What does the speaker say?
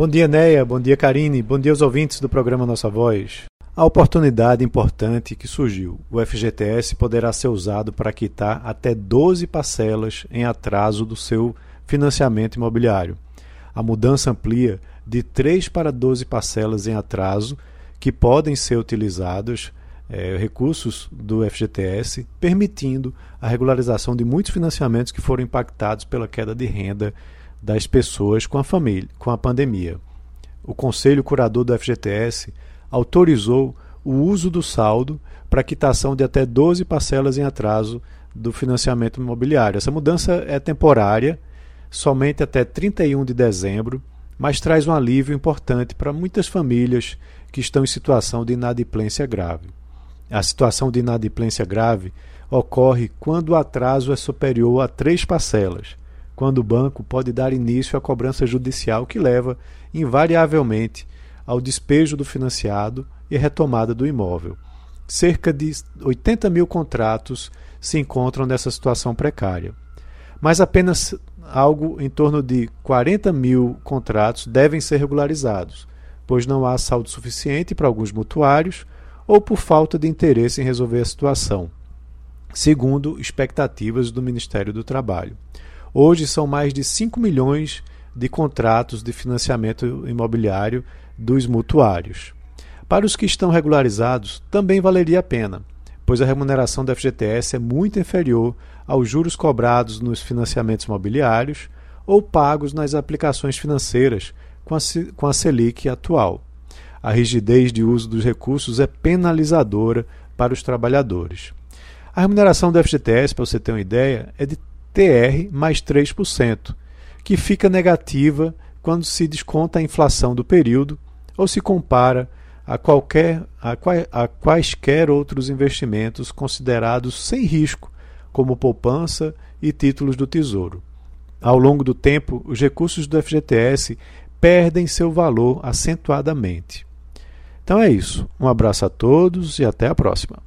Bom dia, Neia. Bom dia, Karine. Bom dia aos ouvintes do programa Nossa Voz. A oportunidade importante que surgiu. O FGTS poderá ser usado para quitar até 12 parcelas em atraso do seu financiamento imobiliário. A mudança amplia de 3 para 12 parcelas em atraso que podem ser utilizados é, recursos do FGTS, permitindo a regularização de muitos financiamentos que foram impactados pela queda de renda das pessoas com a família, com a pandemia. O Conselho Curador do FGTS autorizou o uso do saldo para quitação de até 12 parcelas em atraso do financiamento imobiliário. Essa mudança é temporária, somente até 31 de dezembro, mas traz um alívio importante para muitas famílias que estão em situação de inadimplência grave. A situação de inadimplência grave ocorre quando o atraso é superior a três parcelas, quando o banco pode dar início à cobrança judicial que leva, invariavelmente, ao despejo do financiado e retomada do imóvel. Cerca de 80 mil contratos se encontram nessa situação precária. Mas apenas algo em torno de 40 mil contratos devem ser regularizados, pois não há saldo suficiente para alguns mutuários ou por falta de interesse em resolver a situação, segundo expectativas do Ministério do Trabalho. Hoje são mais de 5 milhões de contratos de financiamento imobiliário dos mutuários. Para os que estão regularizados, também valeria a pena, pois a remuneração do FGTS é muito inferior aos juros cobrados nos financiamentos imobiliários ou pagos nas aplicações financeiras com a, com a Selic atual. A rigidez de uso dos recursos é penalizadora para os trabalhadores. A remuneração do FGTS, para você ter uma ideia, é de TR mais 3%, que fica negativa quando se desconta a inflação do período ou se compara a, qualquer, a, a quaisquer outros investimentos considerados sem risco, como poupança e títulos do Tesouro. Ao longo do tempo, os recursos do FGTS perdem seu valor acentuadamente. Então é isso. Um abraço a todos e até a próxima.